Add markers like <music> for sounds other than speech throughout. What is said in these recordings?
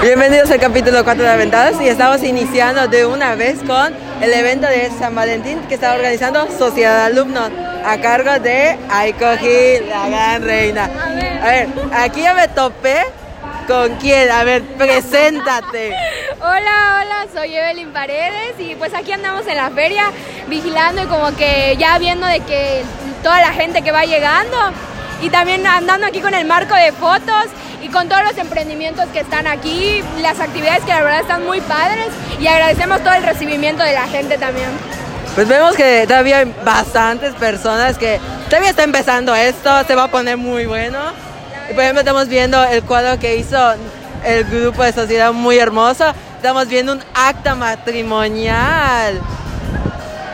Bienvenidos al capítulo 4 de Aventadas y estamos iniciando de una vez con el evento de San Valentín que está organizando Sociedad Alumnos a cargo de Aiko Gil, la gran reina. A ver, aquí ya me topé con quién. A ver, preséntate. Hola, hola, soy Evelyn Paredes y pues aquí andamos en la feria vigilando y como que ya viendo de que toda la gente que va llegando y también andando aquí con el marco de fotos con todos los emprendimientos que están aquí, las actividades que la verdad están muy padres y agradecemos todo el recibimiento de la gente también. Pues vemos que todavía hay bastantes personas que todavía está empezando esto, se va a poner muy bueno. Y por ejemplo estamos viendo el cuadro que hizo el grupo de sociedad muy hermoso. Estamos viendo un acta matrimonial.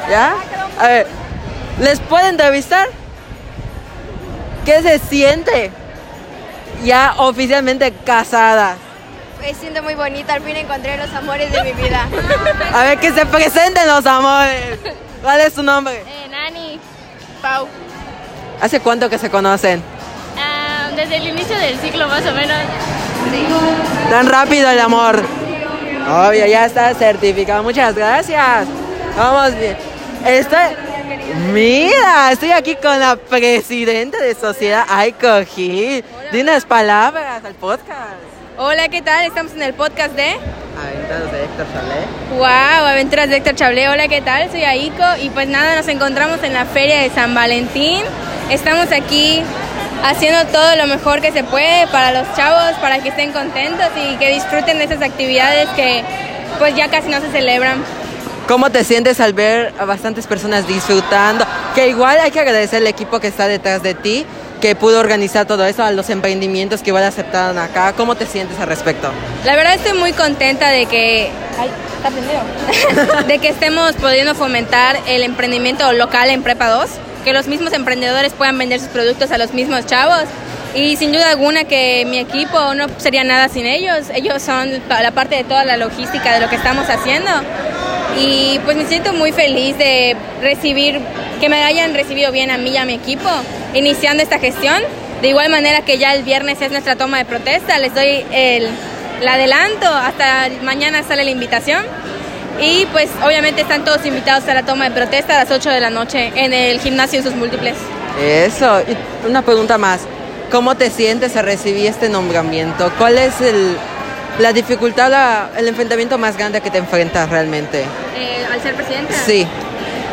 ¿Ya? A ver, ¿les puedo entrevistar? ¿Qué se siente? Ya oficialmente casada. Me siento muy bonita, al fin encontré los amores de mi vida. A ver, que se presenten los amores. ¿Cuál es su nombre? Eh, Nani, Pau. ¿Hace cuánto que se conocen? Ah, desde el inicio del ciclo más o menos. Tan rápido el amor. Obvio, ya está certificado. Muchas gracias. Vamos bien. Estoy... Mira, estoy aquí con la presidenta de Sociedad Aiko Gil. Di unas palabras al podcast. Hola, ¿qué tal? Estamos en el podcast de... Aventados de Héctor Chalet. Wow, Aventuras de Héctor Chablé. Hola, ¿qué tal? Soy Aiko y pues nada, nos encontramos en la feria de San Valentín. Estamos aquí haciendo todo lo mejor que se puede para los chavos, para que estén contentos y que disfruten de esas actividades que pues ya casi no se celebran. ¿Cómo te sientes al ver a bastantes personas disfrutando? Que igual hay que agradecer al equipo que está detrás de ti, que pudo organizar todo eso, a los emprendimientos que igual aceptaron acá. ¿Cómo te sientes al respecto? La verdad estoy muy contenta de que... Ay, está <laughs> de que estemos pudiendo fomentar el emprendimiento local en Prepa 2, que los mismos emprendedores puedan vender sus productos a los mismos chavos. Y sin duda alguna que mi equipo no sería nada sin ellos. Ellos son la parte de toda la logística de lo que estamos haciendo. Y pues me siento muy feliz de recibir, que me hayan recibido bien a mí y a mi equipo iniciando esta gestión. De igual manera que ya el viernes es nuestra toma de protesta, les doy el, el adelanto, hasta mañana sale la invitación. Y pues obviamente están todos invitados a la toma de protesta a las 8 de la noche en el gimnasio en sus múltiples. Eso, y una pregunta más. ¿Cómo te sientes a recibir este nombramiento? ¿Cuál es el, la dificultad, la- el enfrentamiento más grande que te enfrentas realmente? Eh, al ser presidenta. Sí.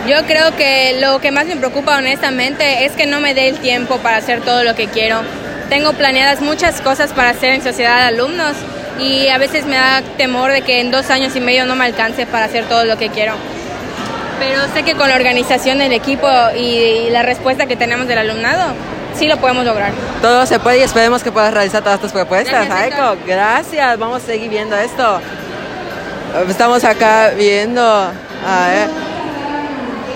Yo creo que lo que más me preocupa honestamente es que no me dé el tiempo para hacer todo lo que quiero. Tengo planeadas muchas cosas para hacer en sociedad de alumnos y a veces me da temor de que en dos años y medio no me alcance para hacer todo lo que quiero. Pero sé que con la organización del equipo y la respuesta que tenemos del alumnado, sí lo podemos lograr. Todo se puede y esperemos que puedas realizar todas tus propuestas, Gracias, Aiko. Gracias, vamos a seguir viendo esto. Estamos acá viendo. A ver.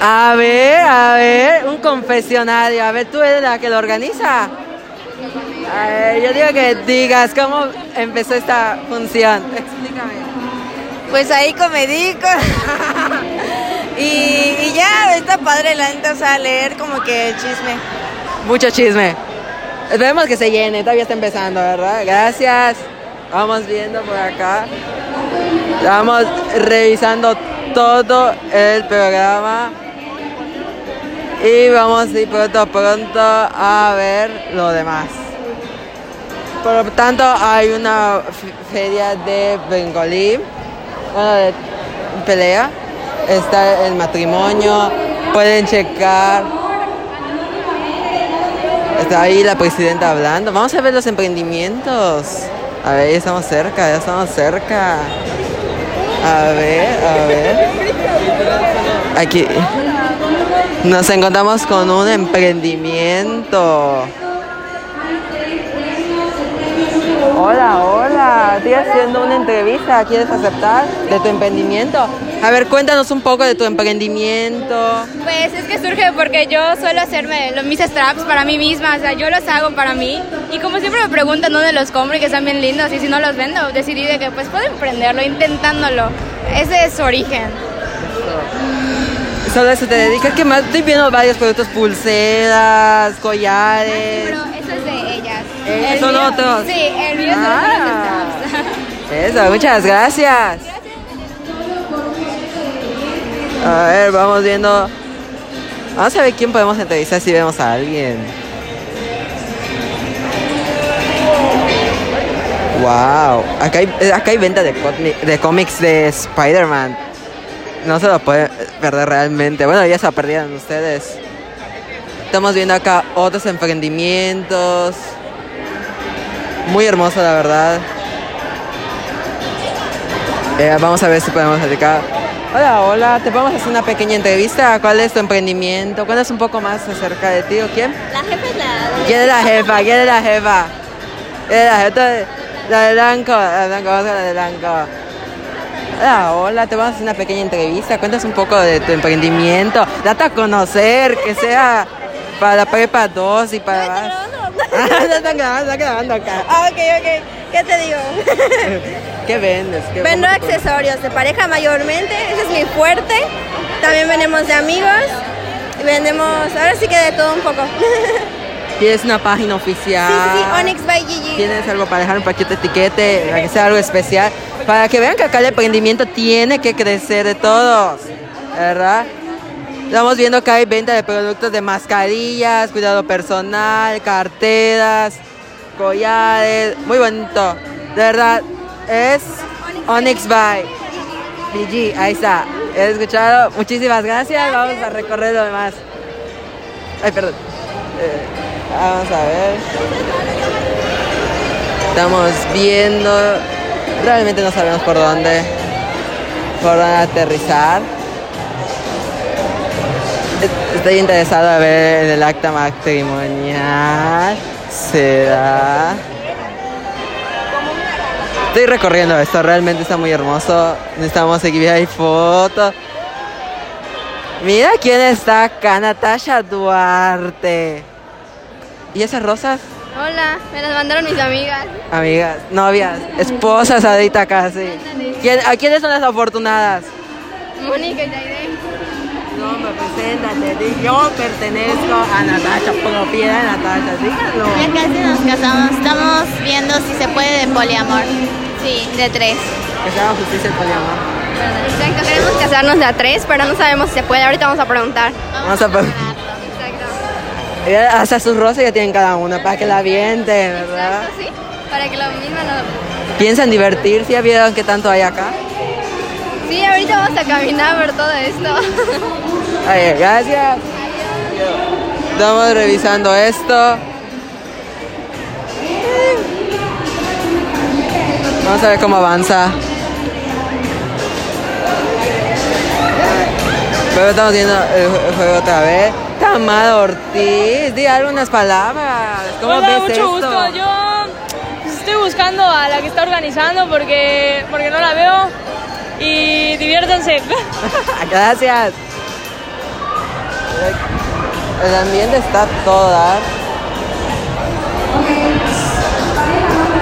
A ver, a ver, un confesionario. A ver, tú eres la que lo organiza. A ver, yo digo que digas cómo empezó esta función. Explícame. Pues ahí comedico. <laughs> y, y ya, está padre la neta, o sea, leer como que chisme. Mucho chisme. Esperemos que se llene, todavía está empezando, ¿verdad? Gracias. Vamos viendo por acá. Estamos revisando todo el programa. Y vamos a ir pronto, pronto a ver lo demás. Por lo tanto, hay una feria de Bengolí, bueno, de pelea. Está el matrimonio. Pueden checar. Está ahí la presidenta hablando. Vamos a ver los emprendimientos. A ver, ya estamos cerca, ya estamos cerca. A ver, a ver. Aquí. Nos encontramos con un emprendimiento. Hola, hola. Estoy haciendo una entrevista. ¿Quieres aceptar de tu emprendimiento? A ver, cuéntanos un poco de tu emprendimiento. Pues es que surge porque yo suelo hacerme los, mis straps para mí misma, o sea, yo los hago para mí. Y como siempre me preguntan dónde los compro y que están bien lindos, y si no los vendo, decidí de que pues puedo emprenderlo intentándolo. Ese es su origen. Solo a eso te dedicas. ¿Qué más? Estoy viendo varios productos, pulseras, collares. Pero eso es de ellas. Eh, El son mío- otros. Sí, el mío son Ah. straps. Eso, muchas gracias. A ver, vamos viendo. Vamos a ver quién podemos entrevistar si vemos a alguien. Wow, acá hay, acá hay venta de, de cómics de Spider-Man. No se lo puede perder realmente. Bueno, ya se lo perdieron ustedes. Estamos viendo acá otros emprendimientos. Muy hermoso, la verdad. Eh, vamos a ver si podemos platicar. Hola, hola, te podemos hacer una pequeña entrevista. ¿Cuál es tu emprendimiento? Cuéntanos un poco más acerca de ti o quién. La jefa es la... ¿Quién es la jefa? ¿Quién es la jefa? ¿Quién es la jefa? La de blanco, la de blanco, vamos a la de blanco. Hola, hola, te vamos a hacer una pequeña entrevista. Cuéntanos un poco de tu emprendimiento. Date a conocer, que sea para la prepa 2 y para. Ah, ya están grabando, <laughs> están grabando acá. Ah, ok, ok. ¿Qué te digo? <laughs> ¿Qué vendes? ¿Qué Vendo accesorios de pareja mayormente, ese es mi fuerte. También vendemos de amigos. Y vendemos, ahora sí que de todo un poco. <laughs> ¿Tienes una página Sí, oficial? sí, sí, Onyx by Gigi. ¿Tienes algo para dejar un paquete etiquete? Para que sea algo especial. Para que vean que acá el emprendimiento tiene que crecer de todos. ¿Verdad? Estamos viendo que hay venta de productos de mascarillas, cuidado personal, carteras, collares. Muy bonito. De verdad, es Onyx by BG. Ahí está. ¿He escuchado? Muchísimas gracias. Vamos a recorrer lo demás. Ay, perdón. Eh, vamos a ver. Estamos viendo. Realmente no sabemos por dónde. Por dónde aterrizar. Estoy interesado a ver el acta matrimonial. Será. Estoy recorriendo esto, realmente está muy hermoso. Necesitamos seguir ahí fotos. Mira quién está acá, Natasha Duarte. ¿Y esas rosas? Hola, me las mandaron mis amigas. Amigas, novias, esposas ahorita casi. ¿Quién, ¿A quiénes son las afortunadas? Mónica y Taide. No, me preséntate, yo pertenezco a Natasha, propiedad de Natasha, dígalo. Ya casi nos casamos. Estamos viendo si se puede de poliamor. Sí, de tres. Que se haga justicia el poliamor. Exacto, queremos casarnos de a tres, pero no sabemos si se puede. Ahorita vamos a preguntar. Vamos a pre- Ya Hasta sus rosas ya tienen cada una para que la avienten, ¿verdad? Exacto, sí. Para que lo mismo no... ¿Piensan divertirse? ¿Ya vieron qué tanto hay acá? Sí, ahorita vamos a caminar a ver todo esto. <laughs> Ay, gracias. Estamos revisando esto. Vamos a ver cómo avanza. Pero estamos viendo el juego otra vez. Tamara Ortiz, di algunas palabras. ¿Cómo Hola, ves mucho esto? gusto. Yo estoy buscando a la que está organizando porque, porque no la veo. Y diviértanse. <laughs> Gracias. El ambiente está a todo dar.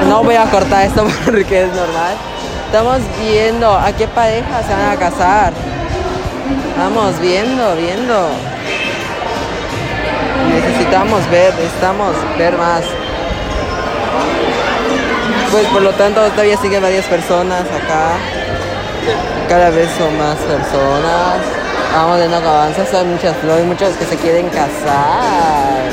No voy a cortar esto <laughs> porque es normal. Estamos viendo a qué pareja se van a casar. Vamos viendo, viendo. Necesitamos ver, necesitamos ver más. Pues por lo tanto todavía siguen varias personas acá. Cada vez son más personas. Vamos viendo que avanza, son muchas flores, muchos que se quieren casar.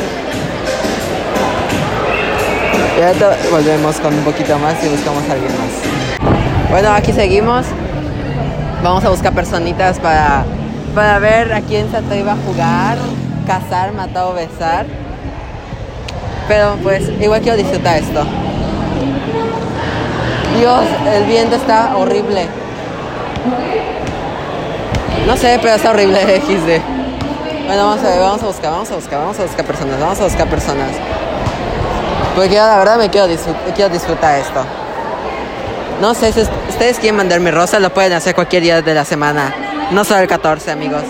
Y ahorita volvemos con un poquito más y buscamos a alguien más. Bueno, aquí seguimos. Vamos a buscar personitas para, para ver a quién se atreve a jugar, casar, matar o besar. Pero pues igual quiero disfrutar esto. Dios, el viento está horrible. No sé, pero está horrible <laughs> XD. Bueno, vamos a ver, vamos a buscar, vamos a buscar, vamos a buscar personas, vamos a buscar personas. Porque yo la verdad me quiero, quiero disfrutar esto. No sé, si ustedes quieren mandarme rosas, lo pueden hacer cualquier día de la semana. No solo el 14, amigos.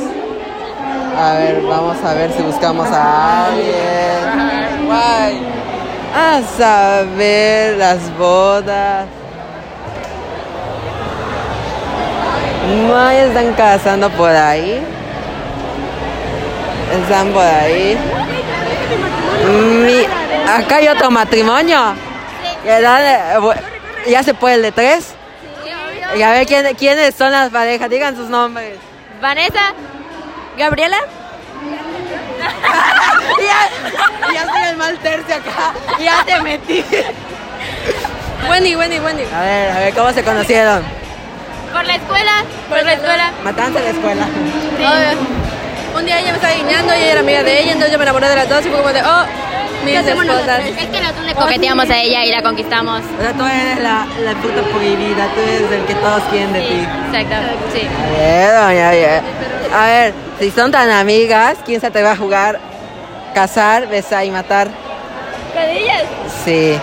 A ver, vamos a ver si buscamos a alguien. Guay. A saber las bodas. No, están casando por ahí. Están por ahí. Mi- acá hay otro matrimonio. Bu- ya se puede el de tres. Y a ver ¿quién, quiénes son las parejas, digan sus nombres. Vanessa, Gabriela. <laughs> ya, ya estoy el mal tercio acá. Ya te metí. Wendy, Wendy, Wendy. A ver, a ver, ¿cómo se conocieron? Por la escuela, por la escuela. Matanza la escuela. Un día ella me estaba guiñando y ella era amiga de ella, entonces yo me enamoré de las dos y fue como de, oh, mis esposas. Es que nosotros le coqueteamos a ella y la conquistamos. O sea, tú eres la, la puta prohibida, tú eres el que todos quieren de ti. Exacto, sí. A ver, doña, bien. A ver, si son tan amigas, ¿quién se te va a jugar? Cazar, besar y matar. ¿Cadillas? Sí.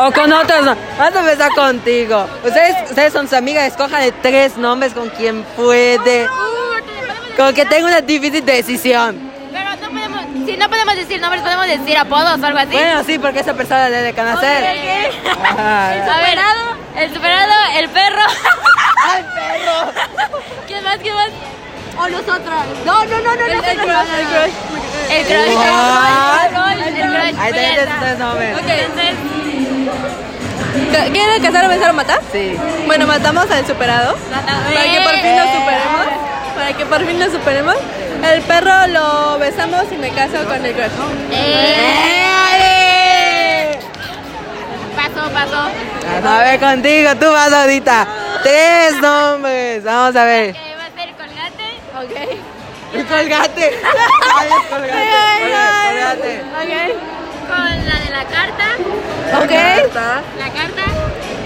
O con otros no. Vamos a empezar contigo. Ustedes, ustedes son sus amigas, escojan de tres nombres con quien puede. Con que tenga una difícil decisión. Pero no podemos, si no podemos decir nombres, podemos decir apodos o algo así. Bueno, sí, porque esa persona debe conocer. Ajá. A ver, el superado, el perro. ¡Ay, perro! ¿Quién más? ¿Quién más? O nosotras. No, no, no, no, El, no. el no, crush, no, el no. crush. El crush, el. Ahí tenés está. tres nombres. Entonces, ¿Quieren casar o besar o matar? Sí. Bueno, matamos al superado. Para que por fin nos superemos. Para que por fin nos superemos. El perro lo besamos y me caso con el crush. eh, Pasó, pasó. A ver, contigo, tú vas ahorita. Tres nombres. Vamos a ver. A <laughs> colgate. Ok. El colgate. Ay, es colgate. Oye, colgate. Con la de la carta. Ok. Está. La carta.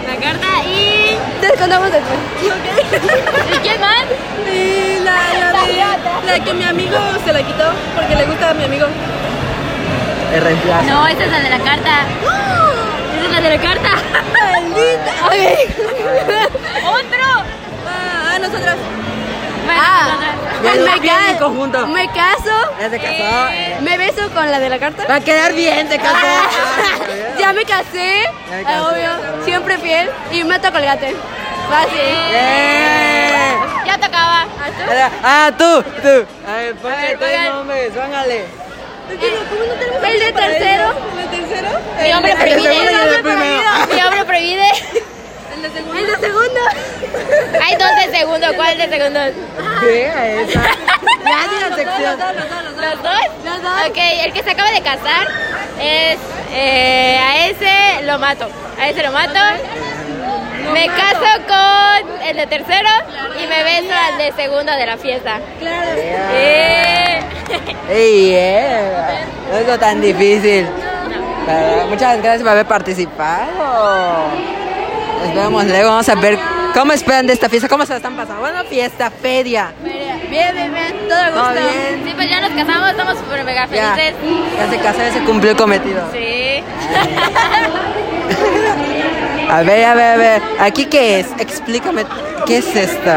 La carta y. Te contamos después. ¿Y quién más? Y la, la, de, la que mi amigo se la quitó porque le gusta a mi amigo. El reemplazo. No, esa es la de la carta. Esa es la de la carta. <laughs> ¡Otro! Ah, ah, nosotras. Bueno, Ah. me, ca- me caso. Ya se casó. eh. Me beso con la de la carta. Va a quedar bien, se casó. <laughs> Ya me casé, Ya me eh, casé. obvio, siempre fiel y meto colgate. Fácil. Bien. Ya tocaba. Ah, tú, tú. A ver, ponle tres nombres, póngale. El de tercero. ¿El de tercero? Mi hombre primero. Mi hombre prohibide. <laughs> El de segundo. El de segundo. <laughs> Hay dos de segundo. ¿Cuál de segundo? ¿Qué? Esa. <laughs> Ya di la sección. ¿Los dos? Los dos. Ok, el que se acaba de casar es. eh, a ese lo mato. A ese lo mato. Me caso con el de tercero y me beso al de segundo de la fiesta. Eh. Ey, eh. No es tan difícil. Muchas gracias por haber participado. Nos vemos luego. Vamos a ver cómo esperan de esta fiesta. ¿Cómo se la están pasando? Bueno, fiesta, feria. Bien, bien, bien. Todo a ¿Todo gusto. bien? Sí, pues ya nos casamos, estamos súper mega Ya. felices. Ya se casó, ya se cumplió el cometido. Sí. <laughs> A ver, a ver, a ver. ¿Aquí qué es? Explícame. ¿Qué es esto?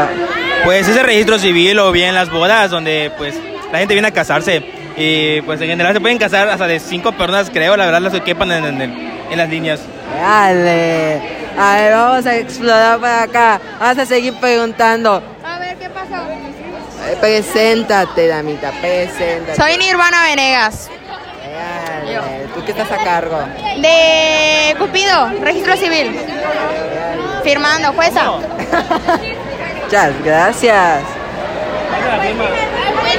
Pues es el registro civil o bien las bodas donde pues la gente viene a casarse y pues en general se pueden casar hasta de cinco personas creo, la verdad las que quepan en, en- en las líneas. Dale. A ver, vamos a explorar por acá. Vamos a seguir preguntando. A ver, ¿qué pasó? Eh, Preséntate, damita, preséntate. Soy Nirvana Venegas. ¿Tú qué estás a cargo? de Cupido, registro civil. Firmando, jueza. Muchas gracias.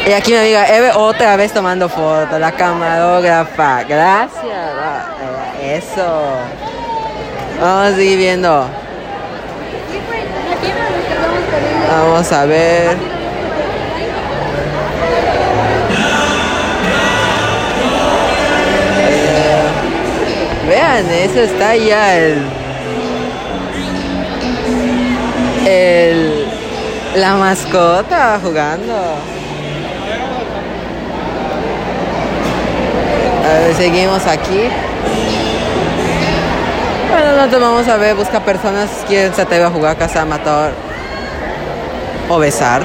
Y aquí mi amiga Eve otra vez tomando fotos, la camarógrafa. Gracias. Ah, eh, Eso. Vamos a seguir viendo. Vamos a ver. Eh, Vean, eso está ya el. El. La mascota jugando. A ver, seguimos aquí. Bueno, nosotros vamos a ver, busca personas quien se atreve a jugar casa matar o besar.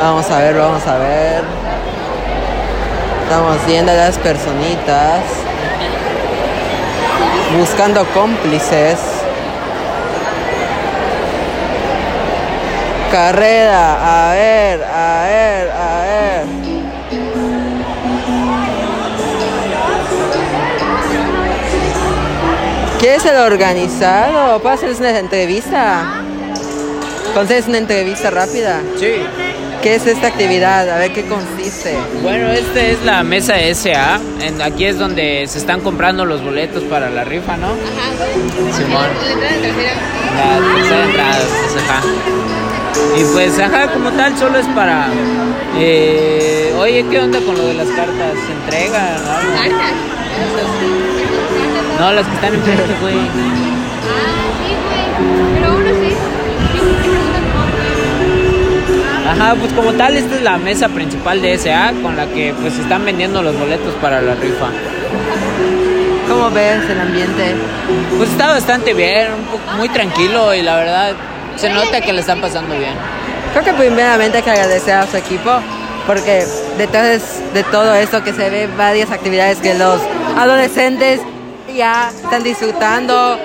Vamos a ver, vamos a ver. Estamos viendo a las personitas. Buscando cómplices. Carrera, a a ver, ¿Qué es el organizado? ¿Puedo hacerles una entrevista? concedes una entrevista rápida. Sí. ¿Qué es esta actividad? A ver qué consiste. Bueno, esta es la mesa SA. En- aquí es donde se están comprando los boletos para la rifa, ¿no? Simón. La tercera entrada, pues, ajá. Y pues, ajá, como tal, solo es para. eh, oye, ¿qué onda con lo de las cartas? ¿Se entregan? algo? No, las que están en frente, <laughs> güey. Pero uno sí. Ajá, pues como tal, esta es la mesa principal de SA con la que pues se están vendiendo los boletos para la rifa. ¿Cómo ves el ambiente? Pues está bastante bien, un poco, muy tranquilo y la verdad se nota que le están pasando bien. Creo que primeramente hay que agradecer a su equipo porque detrás de todo esto que se ve varias actividades que los adolescentes ya están disfrutando.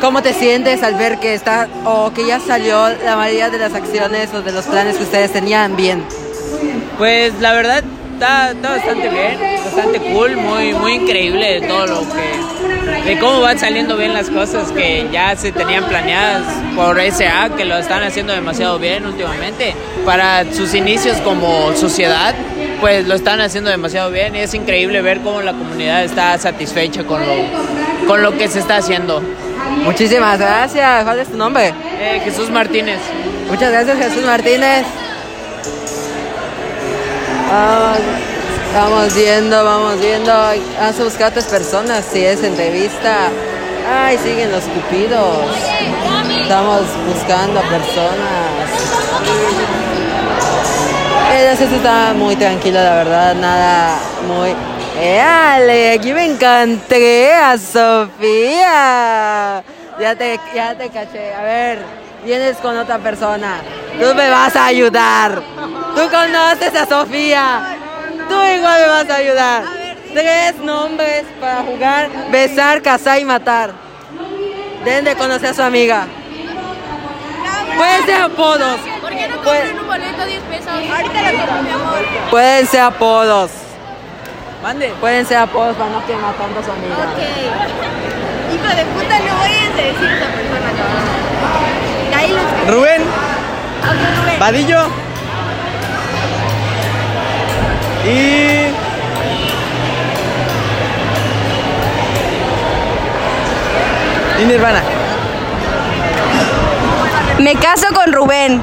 ¿Cómo te sientes al ver que está o que ya salió la mayoría de las acciones o de los planes que ustedes tenían bien? Pues la verdad está, bastante bien, bastante cool, muy, muy increíble de todo lo que, de cómo van saliendo bien las cosas que ya se tenían planeadas por SA, que lo están haciendo demasiado bien últimamente. Para sus inicios como sociedad, pues lo están haciendo demasiado bien y es increíble ver cómo la comunidad está satisfecha con lo, con lo que se está haciendo. Muchísimas gracias. ¿Cuál es tu nombre? Eh, Jesús Martínez. Muchas gracias, Jesús Martínez. Vamos, vamos viendo, vamos viendo. Vamos a buscar otras personas si es entrevista. Ay, siguen los cupidos. Estamos buscando personas. El acceso está muy tranquilo, la verdad, nada muy... ¡Éale! Aquí me encontré a Sofía. Ya te, ya te caché. A ver, vienes con otra persona. Tú me vas a ayudar. Tú conoces a Sofía. Tú igual me vas a ayudar. Tres nombres para jugar, besar, cazar y matar. Deben de conocer a su amiga. Pueden ser apodos. ¿Por qué no compran un boleto 10 pesos? Ahorita lo compro, mi amor. Pueden ser apodos. Mande. Pueden ser apodos para no quemar tanto a su amiga. Ok. Hijo de puta, no voy a decir a esa persona. Ahí Rubén, Ok, Rubén. Vadillo. Y. Y Nirvana. Me caso con Rubén.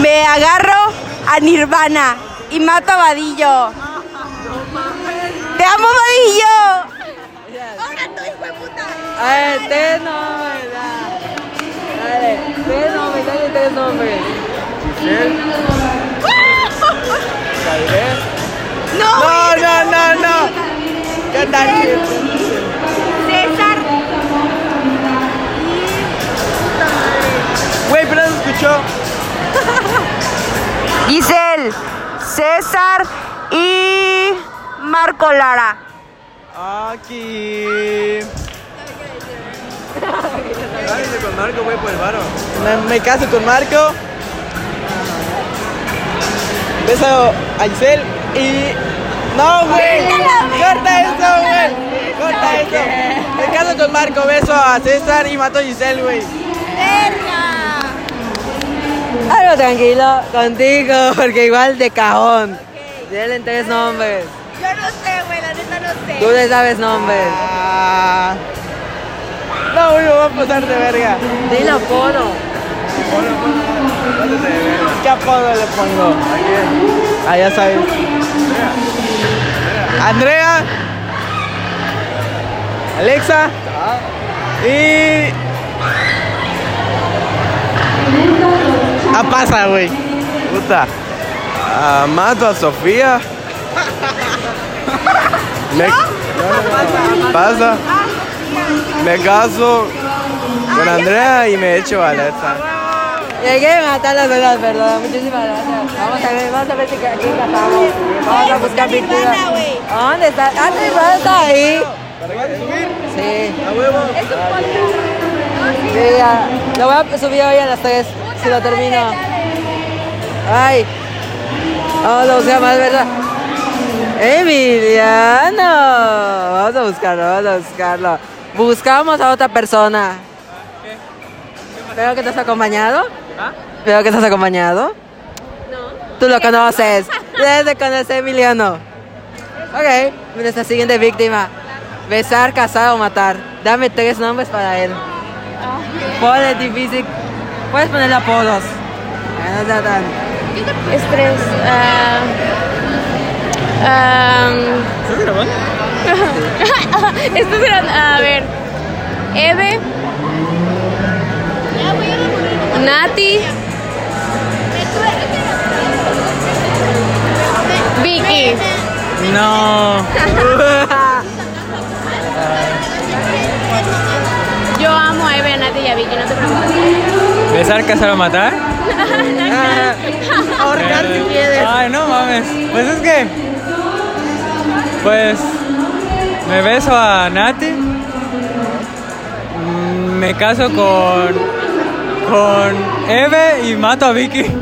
Me agarro a Nirvana y mato a Vadillo. ¡Te amo, Vadillo! A ver, tres nombres. ya. Dale, tres nombres, dale tres nombres. No, no, no, no. ¿Qué tal? César. Güey, pero no se escuchó. <laughs> Giselle, César y Marco Lara. Aquí. con Marco, güey, por el varo. Me, me caso con Marco. Beso a Giselle y. ¡No, güey! ¡Corta eso, güey! ¡Corta eso! Me caso con Marco, beso a César y mato a Giselle, güey. Algo tranquilo contigo, porque igual de cajón. Tienen tres nombres. Yo no sé, güey, la neta no sé. Tú le sabes nombres. Ah. No, güey, va a pasar de verga. Dile apodo. ¿Qué apodo le pongo? Ah, ya sabes. Andrea. Alexa. Y. Ah, pasa, güey. Puta. Ah, mato a Sofía. Me... Pasa. Me caso con Andrea y me echo a Alexa. Llegué a matar las verdad, perdón. Muchísimas gracias. Vamos a ver, vamos a ver si aquí casamos. Vamos a buscar pintura. ¿Dónde está? Ah, Nirvana está ahí. Sí. A huevo. Sí, ya. Lo voy a subir hoy a las 3, si lo termino. Ay. Vamos a buscar más, ¿verdad? Emiliano. Vamos a buscarlo, vamos a buscarlo. Buscamos a otra persona. ¿Veo que estás acompañado? ¿Veo que estás acompañado? No. ¿Tú lo conoces? Debes de conocer a Emiliano. Ok, nuestra siguiente víctima. Besar, casar o matar. Dame tres nombres para él. Ponle difícil. Puedes ponerle apodos. Ah, No sea tan... Estrés. ah, ah, ¿Estás grabando? <laughs> Estos eran, a ver, Eve, Nati, Vicky. No. Yo amo a Eve, a Nati y a Vicky, no te preocupes. ¿Besar, casar o matar? <laughs> Ahorcar si quieres. Ay, no mames. Pues es que. Pues. Me beso a Nati. Mm, Me caso con. Con Eve y mato a Vicky. Vicky,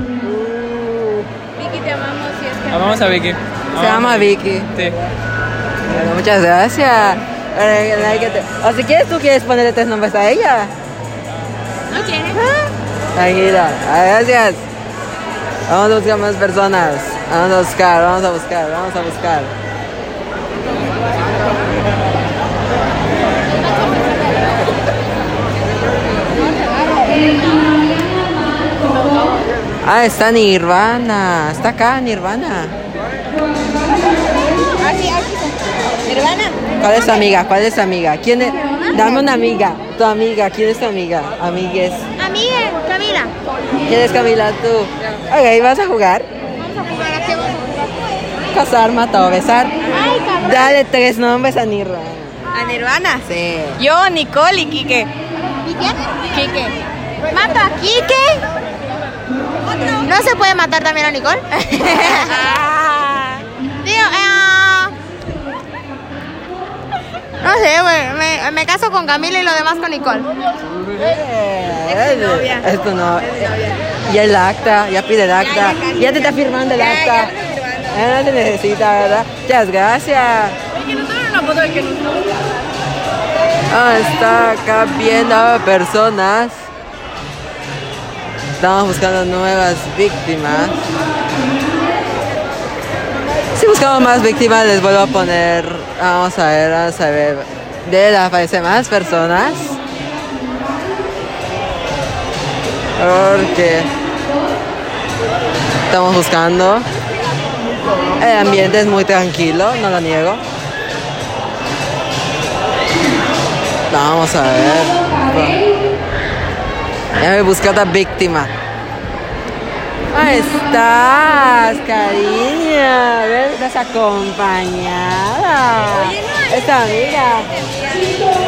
te amamos y es que... Amamos a Vicky. Se llama Vicky. Sí. Bueno, muchas gracias. O si quieres, tú quieres ponerle tres nombres a ella. ¿No quieres? Tranquila. Ah, Gracias. Vamos a buscar más personas. Vamos a buscar, vamos a buscar, vamos a buscar. Ah, está Nirvana. Está acá Nirvana. Nirvana. ¿Cuál es tu amiga? ¿Cuál es tu amiga? ¿Quién es? Dame una amiga. Tu amiga. ¿Quién es tu amiga? Amigues. Amiga, Camila. ¿Quién es Camila? Tú. Ok, ¿vas a jugar? Casar, matar o besar. Dale tres nombres a Nirvana. A Nirvana. Sí. Yo, Nicole y Quique. ¿Y quién? Quique. Mato a Kike. ¿No se puede matar también a Nicole? <laughs> Digo, eh, no sé, güey. Me, me caso con Camila y lo demás con Nicole. Es tu novia. Y el acta, ya pide el acta. Ya te está firmando el acta. Ya no te necesita, ¿verdad? Muchas gracias. Ah, está acá viendo a personas. Estamos buscando nuevas víctimas. Si buscamos más víctimas, les vuelvo a poner. Vamos a ver, vamos a ver. Debe aparecer más personas. Porque estamos buscando. El ambiente es muy tranquilo, no lo niego. Vamos a ver. Ya me otra víctima. Ahí estás, cariño. Estás acompañada. Esta amiga.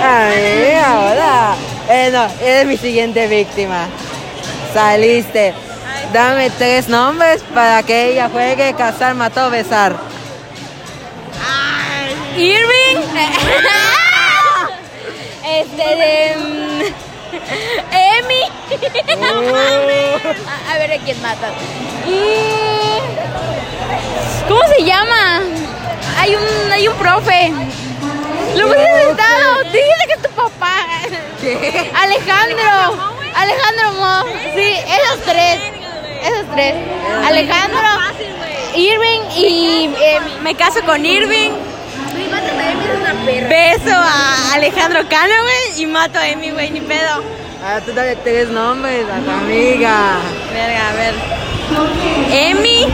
Amiga, hola. Eh, no, eres mi siguiente víctima. Saliste. Dame tres nombres para que ella juegue casar, matar o besar. Irving. <laughs> este de. Emi. a, a ver a quién mata. Y. ¿Cómo se llama? Hay un, hay un profe. Lo en estado. Dijiste que es tu papá. Alejandro. Alejandro Mo. Sí, esos tres. Esos tres. Alejandro. Irving y Emi. Me caso con Irving. Beso a Alejandro Cano, güey, y mato a Emi, güey, ni pedo. Ah, tú dale tres nombres a tu amiga. Verga, a ver. Emi.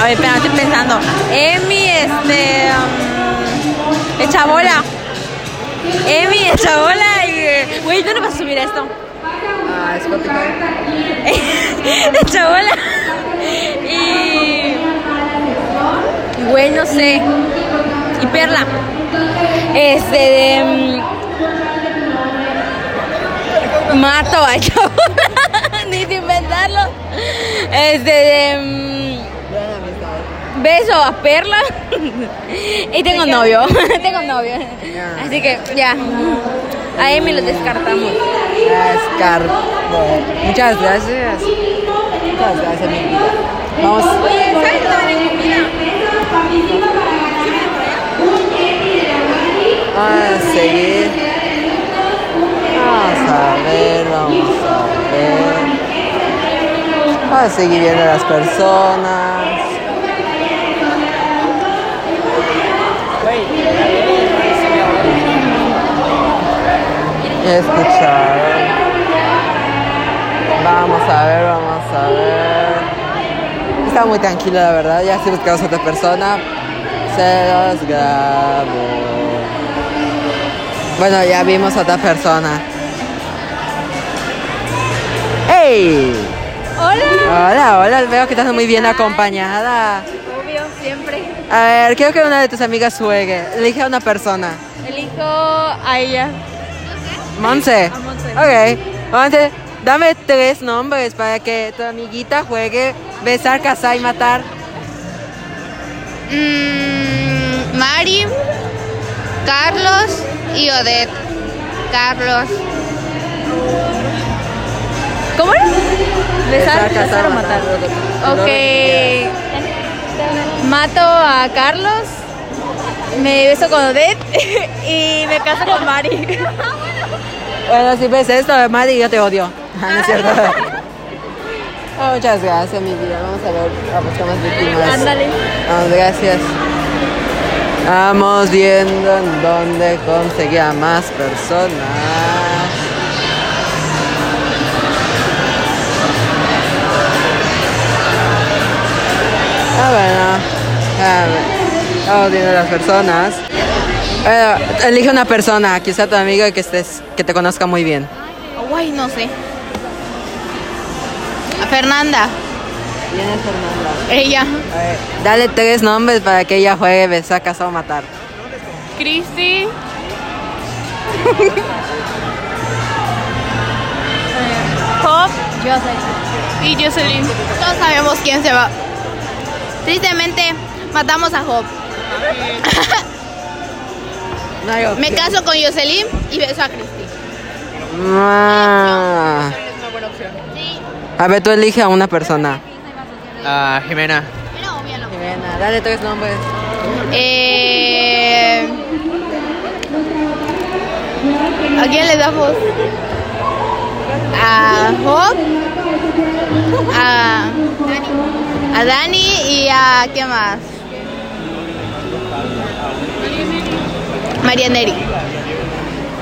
A ver, espera, estoy pensando. Emi, este. um, echa bola. Emi, echa bola y. eh, Güey, ¿dónde vas a subir esto? Ah, Spotify. <laughs> echa bola. Y. Güey, no sé. Y Perla. Este de. mm, Mato a Chabola. <laughs> Ni de inventarlo. Este de. mm, Beso a Perla. <laughs> y tengo novio. <laughs> tengo novio. Así que ya. A Emi lo descartamos. Scar. Muchas gracias. Muchas gracias, mi. Vamos. Oye, ¿sabes que también hay comida? A seguir. a ver, vamos a ver. Vamos a seguir viendo a las personas. Escuchar. Vamos a ver, vamos a ver. Está muy tranquilo, la verdad. Ya si buscamos a otra persona, se los grabo. Bueno, ya vimos a otra persona. ¡Hey! Hola. Hola, hola, veo que estás muy bien acompañada. Obvio, siempre. A ver, quiero que una de tus amigas juegue. Elige a una persona. Elijo a ella. Monse. A Monse. Ok. Monse, dame tres nombres para que tu amiguita juegue besar, cazar y matar. Mm, Mari, Carlos y Odette. Carlos. ¿Cómo era? Besar, Besar, cazar o matar. Ok. Mato a Carlos. Me beso con Odette <laughs> y me caso con Mari. Bueno, si ves esto, Mari, yo te odio. <laughs> No es cierto. Ah, <laughs> muchas gracias, mi vida. Vamos a ver, vamos con más víctimas. Ándale. Vamos, gracias. Vamos viendo en dónde conseguir a más personas. Ah, bueno. Ah, Vamos viendo las personas. Bueno, elige una persona, quizá tu amigo que, estés, que te conozca muy bien. Guay, no sé. Fernanda. ¿Quién es Fernanda? Ella. A ver, dale tres nombres para que ella juegue besar, cazar o matar. Cristi. Pop y Jocelyn. Todos sabemos quién se va. Tristemente, matamos a Job. No Me caso con Jocelyn y beso a Cristi. Ah. A ver, tú elige a una persona. Ah, Jimena. Jimena, dale tres nombres. Eh, ¿A quién le damos? A Job, a, a Dani y a ¿quién más? María Neri.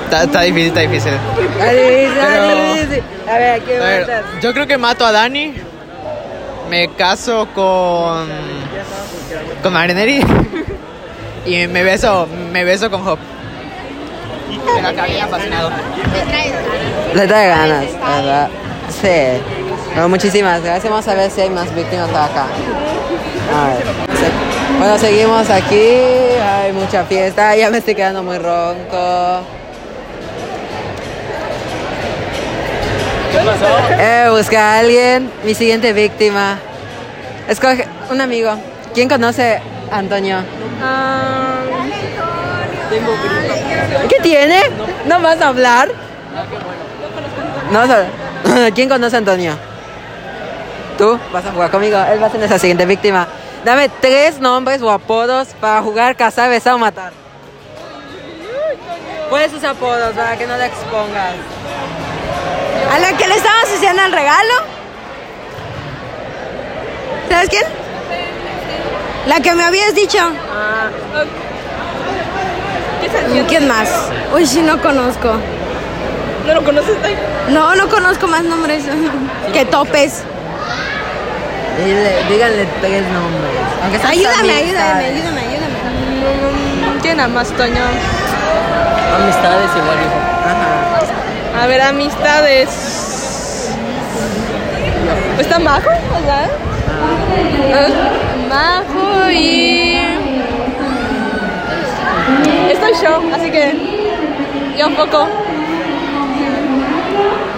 Está, está difícil, está difícil. Pero-. A ver, ¿a quién A ver, matas? yo creo que mato a Dani. Me caso con. con Marineri. <laughs> Y me beso, me beso con Hop. Pero acá bien apasionado. Le trae ganas, ¿verdad? Sí. Bueno, muchísimas gracias. Vamos a ver si hay más víctimas acá. A ver. Bueno, seguimos aquí. Hay mucha fiesta. Ya me estoy quedando muy ronco. Eh, busca a alguien. Mi siguiente víctima. Escoge un amigo. ¿Quién conoce a Antonio? ¿Qué tiene? ¿No vas a hablar? No. <laughs> ¿Quién conoce a Antonio? Tú vas a jugar conmigo. Él va a ser nuestra siguiente víctima. Dame tres nombres o apodos para jugar, cazar, besar o matar. Puedes sus apodos para que no le expongas. A la que le estamos haciendo el regalo. ¿Sabes quién? La que me habías dicho. ¿Y quién más? Uy, sí, no conozco. ¿No lo conoces? No, no conozco más nombres. <laughs> que topes. Dile- díganle tres nombres. Ayúdame, ayúdame, ayúdame, ayúdame. ¿Quién más, Toño? Amistades igual, hijo. Ajá. A ver, amistades. ¿Está Majo? ¿verdad? Eh, Majo y. Estoy yo, así que. Yo un poco.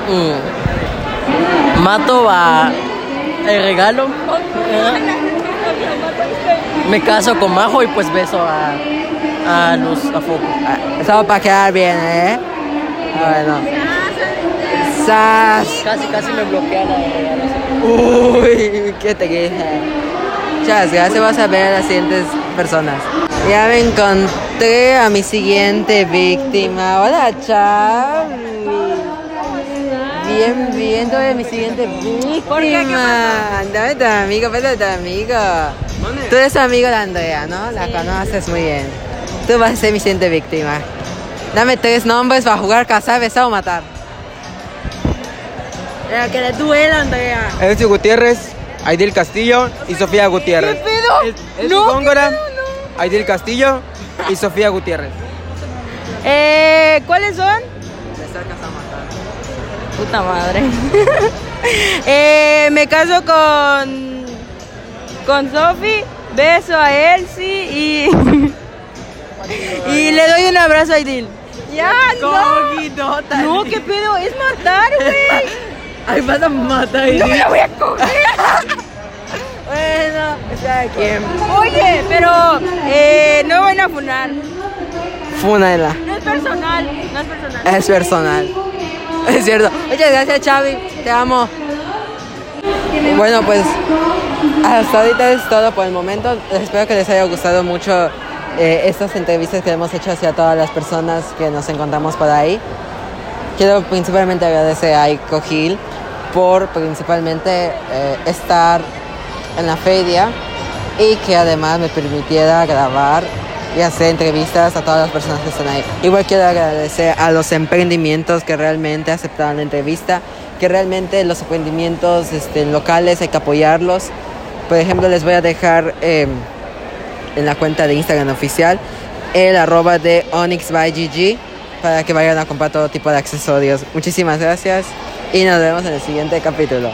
Mm. Mato a el regalo. Me caso con Majo y pues beso a, a Luz, a Foco. Ah, Solo para quedar bien, ¿eh? Bueno. Sas. Casi, casi me bloquean a regalos. Uy, ¿qué te dije? Muchas gracias, vas a ver a las siguientes personas. Ya me encontré a mi siguiente víctima. Hola, Charlie. bien, bien, tú eres mi siguiente víctima. Dame tu amigo, pásame tu amigo. Tú eres amigo de Andrea, ¿no? La conoces muy bien. Tú vas a ser mi siguiente víctima. Dame tres nombres para jugar, cazar, besar o matar. Pero que le duela, Andrea. Elsie Gutiérrez, Aidil Castillo y Sofía Gutiérrez. ¿Qué pedo? El- No, Góngora, ¿qué pedo? No. Aidil Castillo y Sofía Gutiérrez. Eh, ¿cuáles son? Puta madre. <laughs> eh, me caso con. con Sofi, beso a Elsie y. <laughs> y le doy un abrazo a Aidil. Ya, no. No, ¿qué pedo? Es matar, güey. Ay, vas a matar. No me la voy a coger. Bueno, está quién. Oye, pero eh, no van a funar. Fúnala. No es personal, no es personal. Es personal. Es cierto. Muchas gracias, Xavi. Te amo. Bueno, pues hasta ahorita es todo por el momento. Espero que les haya gustado mucho eh, estas entrevistas que hemos hecho hacia todas las personas que nos encontramos por ahí. Quiero principalmente agradecer a Ico Gil por principalmente eh, estar en la feria y que además me permitiera grabar y hacer entrevistas a todas las personas que están ahí. Igual quiero agradecer a los emprendimientos que realmente aceptaron la entrevista, que realmente los emprendimientos este, locales hay que apoyarlos. Por ejemplo, les voy a dejar eh, en la cuenta de Instagram oficial el arroba de Onyx by GG para que vayan a comprar todo tipo de accesorios. Muchísimas gracias y nos vemos en el siguiente capítulo.